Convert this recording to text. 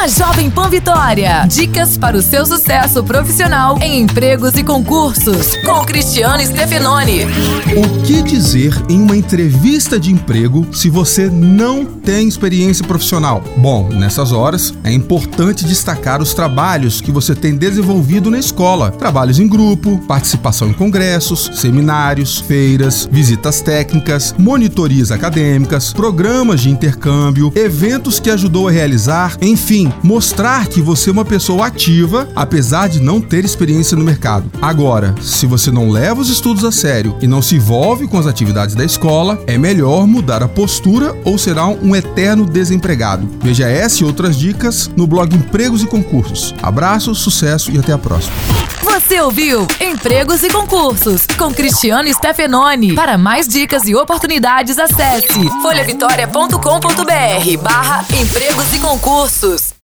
na Jovem Pan Vitória. Dicas para o seu sucesso profissional em empregos e concursos, com Cristiano Stefanoni. O que dizer em uma entrevista de emprego se você não tem experiência profissional? Bom, nessas horas é importante destacar os trabalhos que você tem desenvolvido na escola: trabalhos em grupo, participação em congressos, seminários, feiras, visitas técnicas, monitorias acadêmicas, programas de intercâmbio, eventos que ajudou a realizar, enfim, mostrar que você é uma pessoa ativa, apesar de não ter experiência no mercado. Agora, se você não leva os estudos a sério e não se envolve com as atividades da escola, é melhor mudar a postura ou será um eterno desempregado. Veja essa e outras dicas no blog Empregos e Concursos. Abraço, sucesso e até a próxima. Você ouviu Empregos e Concursos com Cristiano Stefanoni. Para mais dicas e oportunidades, acesse folhavitória.com.br barra empregos e concursos.